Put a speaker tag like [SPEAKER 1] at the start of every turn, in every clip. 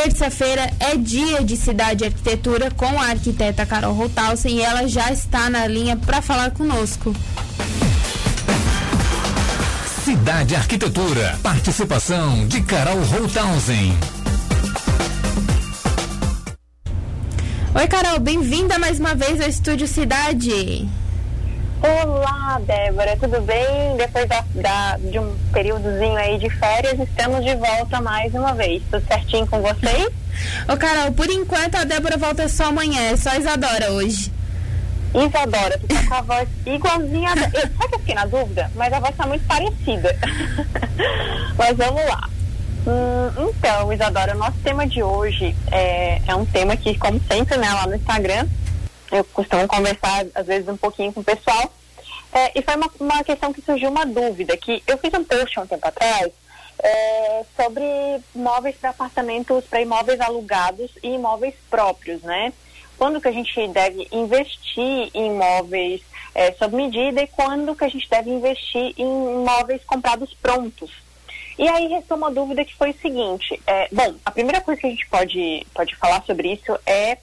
[SPEAKER 1] Terça-feira é dia de Cidade Arquitetura com a arquiteta Carol Rotalsen e ela já está na linha para falar conosco.
[SPEAKER 2] Cidade Arquitetura. Participação de Carol Rotalsen.
[SPEAKER 1] Oi, Carol, bem-vinda mais uma vez ao Estúdio Cidade.
[SPEAKER 3] Olá, Débora, tudo bem? Depois da, da, de um períodozinho aí de férias, estamos de volta mais uma vez. Tudo certinho com vocês?
[SPEAKER 1] Ô, Carol, por enquanto a Débora volta só amanhã, é só Isadora hoje.
[SPEAKER 3] Isadora, tu tá com a voz igualzinha. A... Eu, sabe que eu fiquei na dúvida? Mas a voz tá muito parecida. Mas vamos lá. Hum, então, Isadora, o nosso tema de hoje é, é um tema que, como sempre, né, lá no Instagram, eu costumo conversar às vezes um pouquinho com o pessoal. É, e foi uma, uma questão que surgiu uma dúvida, que eu fiz um post há um tempo atrás é, sobre móveis para apartamentos, para imóveis alugados e imóveis próprios, né? Quando que a gente deve investir em imóveis é, sob medida e quando que a gente deve investir em imóveis comprados prontos. E aí restou uma dúvida que foi o seguinte, é, bom, a primeira coisa que a gente pode, pode falar sobre isso é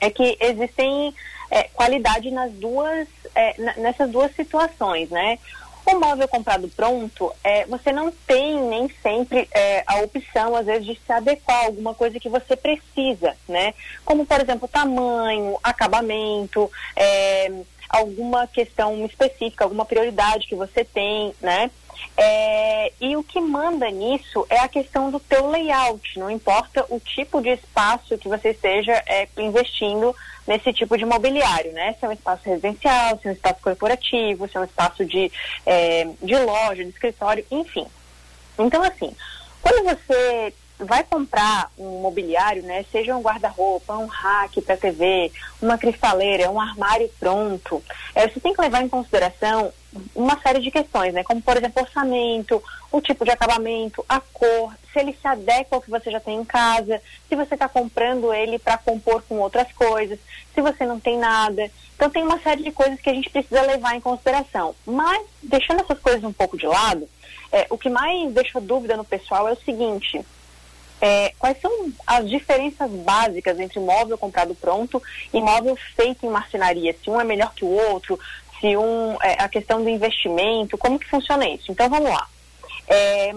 [SPEAKER 3] é que existem é, qualidade nas duas, é, nessas duas situações, né? O móvel comprado pronto, é, você não tem nem sempre é, a opção, às vezes, de se adequar a alguma coisa que você precisa, né? Como, por exemplo, tamanho, acabamento, é, alguma questão específica, alguma prioridade que você tem, né? É, e o que manda nisso é a questão do teu layout, não importa o tipo de espaço que você esteja é, investindo nesse tipo de mobiliário, né? Se é um espaço residencial, se é um espaço corporativo, se é um espaço de, é, de loja, de escritório, enfim. Então, assim, quando você vai comprar um mobiliário, né, seja um guarda-roupa, um rack para TV, uma cristaleira, um armário pronto, é, você tem que levar em consideração uma série de questões, né, como por exemplo orçamento, o tipo de acabamento, a cor, se ele se adequa ao que você já tem em casa, se você está comprando ele para compor com outras coisas, se você não tem nada. Então tem uma série de coisas que a gente precisa levar em consideração. Mas deixando essas coisas um pouco de lado, é, o que mais deixa dúvida no pessoal é o seguinte é, quais são as diferenças básicas entre móvel comprado pronto e móvel feito em marcenaria? Se um é melhor que o outro, se um é, a questão do investimento, como que funciona isso? Então vamos lá. É,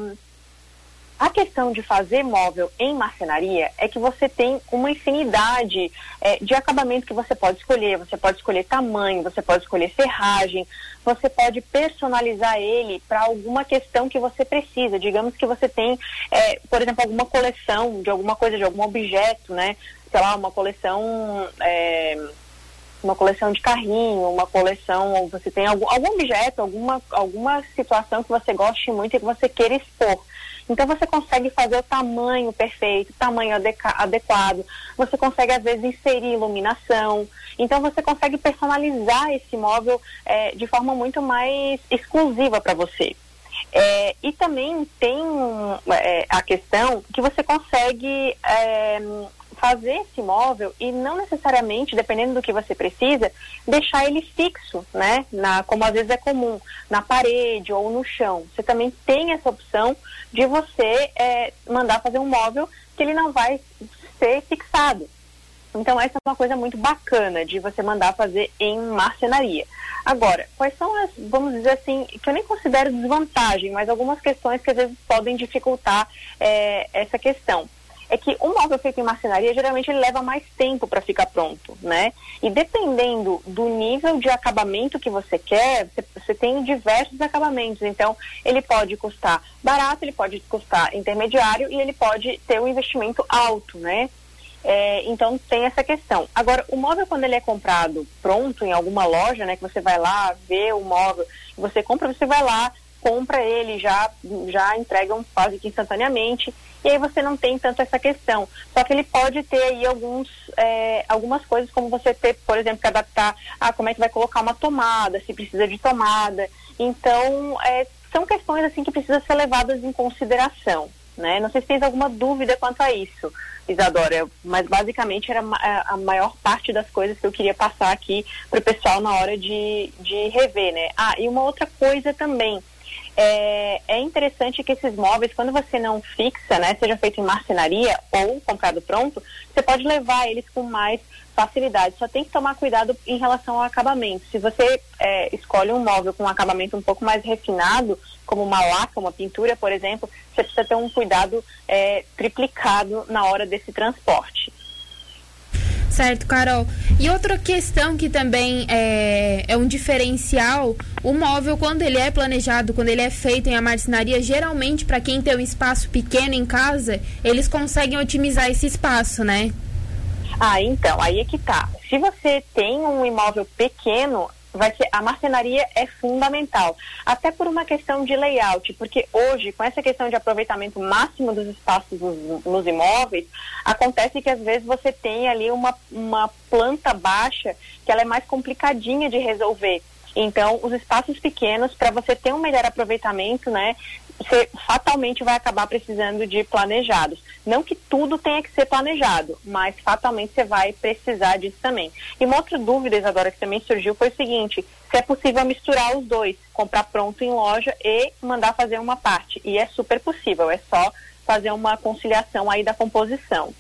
[SPEAKER 3] a questão de fazer móvel em marcenaria é que você tem uma infinidade é, de acabamento que você pode escolher. Você pode escolher tamanho, você pode escolher serragem, você pode personalizar ele para alguma questão que você precisa. Digamos que você tem, é, por exemplo, alguma coleção de alguma coisa, de algum objeto, né? Sei lá, uma coleção. É, uma coleção de carrinho, uma coleção, ou você tem algum, algum objeto, alguma, alguma situação que você goste muito e que você queira expor. Então você consegue fazer o tamanho perfeito, tamanho adequado, você consegue às vezes inserir iluminação, então você consegue personalizar esse móvel é, de forma muito mais exclusiva para você. É, e também tem é, a questão que você consegue é, fazer esse móvel e não necessariamente, dependendo do que você precisa, deixar ele fixo, né? Na, como às vezes é comum, na parede ou no chão. Você também tem essa opção de você é, mandar fazer um móvel que ele não vai ser fixado. Então essa é uma coisa muito bacana de você mandar fazer em marcenaria. Agora, quais são as, vamos dizer assim, que eu nem considero desvantagem, mas algumas questões que às vezes podem dificultar é, essa questão é que um móvel feito em marcenaria geralmente ele leva mais tempo para ficar pronto, né? E dependendo do nível de acabamento que você quer, você, tem diversos acabamentos. Então, ele pode custar barato, ele pode custar intermediário e ele pode ter um investimento alto, né? É, então tem essa questão. Agora, o móvel quando ele é comprado pronto em alguma loja, né, que você vai lá ver o móvel, você compra, você vai lá, compra ele já já entregam quase que instantaneamente e aí você não tem tanto essa questão. Só que ele pode ter aí alguns, é, algumas coisas, como você ter, por exemplo, que adaptar a como é que vai colocar uma tomada, se precisa de tomada. Então, é, são questões assim que precisam ser levadas em consideração. Né? Não sei se tens alguma dúvida quanto a isso, Isadora, mas basicamente era a maior parte das coisas que eu queria passar aqui para o pessoal na hora de, de rever, né? Ah, e uma outra coisa também, é, é interessante que esses móveis, quando você não fixa, né, seja feito em marcenaria ou comprado pronto, você pode levar eles com mais facilidade. Só tem que tomar cuidado em relação ao acabamento. Se você é, escolhe um móvel com um acabamento um pouco mais refinado, como uma laca, uma pintura, por exemplo, você precisa ter um cuidado é, triplicado na hora desse transporte.
[SPEAKER 1] Certo, Carol. E outra questão que também é, é um diferencial, o móvel, quando ele é planejado, quando ele é feito em a marcenaria, geralmente, para quem tem um espaço pequeno em casa, eles conseguem otimizar esse espaço, né?
[SPEAKER 3] Ah, então, aí é que tá. Se você tem um imóvel pequeno, vai ser a marcenaria é fundamental, até por uma questão de layout, porque hoje com essa questão de aproveitamento máximo dos espaços nos, nos imóveis, acontece que às vezes você tem ali uma, uma planta baixa que ela é mais complicadinha de resolver. Então, os espaços pequenos, para você ter um melhor aproveitamento, né, você fatalmente vai acabar precisando de planejados. Não que tudo tenha que ser planejado, mas fatalmente você vai precisar disso também. E uma outra dúvida, Isadora, que também surgiu foi o seguinte: se é possível misturar os dois, comprar pronto em loja e mandar fazer uma parte. E é super possível, é só fazer uma conciliação aí da composição.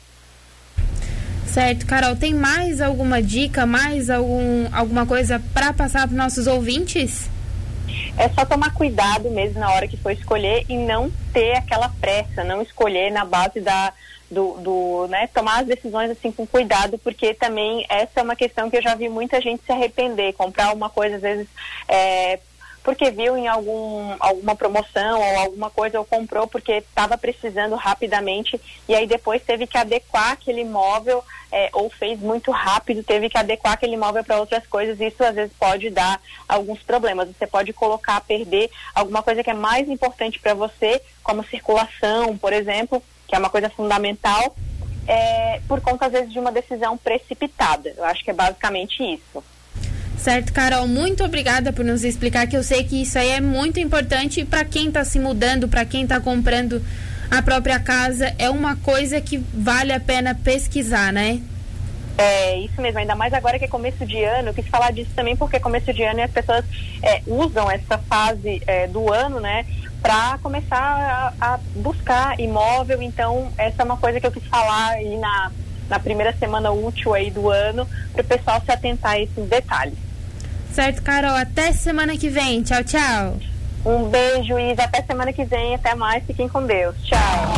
[SPEAKER 1] Certo, Carol, tem mais alguma dica, mais algum, alguma coisa para passar para nossos ouvintes?
[SPEAKER 3] É só tomar cuidado mesmo na hora que for escolher e não ter aquela pressa, não escolher na base da do, do né, tomar as decisões assim com cuidado, porque também essa é uma questão que eu já vi muita gente se arrepender, comprar uma coisa às vezes é, porque viu em algum, alguma promoção ou alguma coisa ou comprou porque estava precisando rapidamente e aí depois teve que adequar aquele imóvel é, ou fez muito rápido, teve que adequar aquele imóvel para outras coisas, isso às vezes pode dar alguns problemas. Você pode colocar, perder alguma coisa que é mais importante para você, como circulação, por exemplo, que é uma coisa fundamental, é, por conta às vezes de uma decisão precipitada. Eu acho que é basicamente isso.
[SPEAKER 1] Certo, Carol, muito obrigada por nos explicar que eu sei que isso aí é muito importante para quem está se mudando, para quem está comprando a própria casa, é uma coisa que vale a pena pesquisar, né?
[SPEAKER 3] É, isso mesmo, ainda mais agora que é começo de ano, eu quis falar disso também porque começo de ano e as pessoas é, usam essa fase é, do ano, né, para começar a, a, buscar imóvel, então essa é uma coisa que eu quis falar aí na, na primeira semana útil aí do ano, para o pessoal se atentar a esses detalhes.
[SPEAKER 1] Certo, Carol. Até semana que vem. Tchau, tchau.
[SPEAKER 3] Um beijo, Isa. Até semana que vem. Até mais. Fiquem com Deus. Tchau.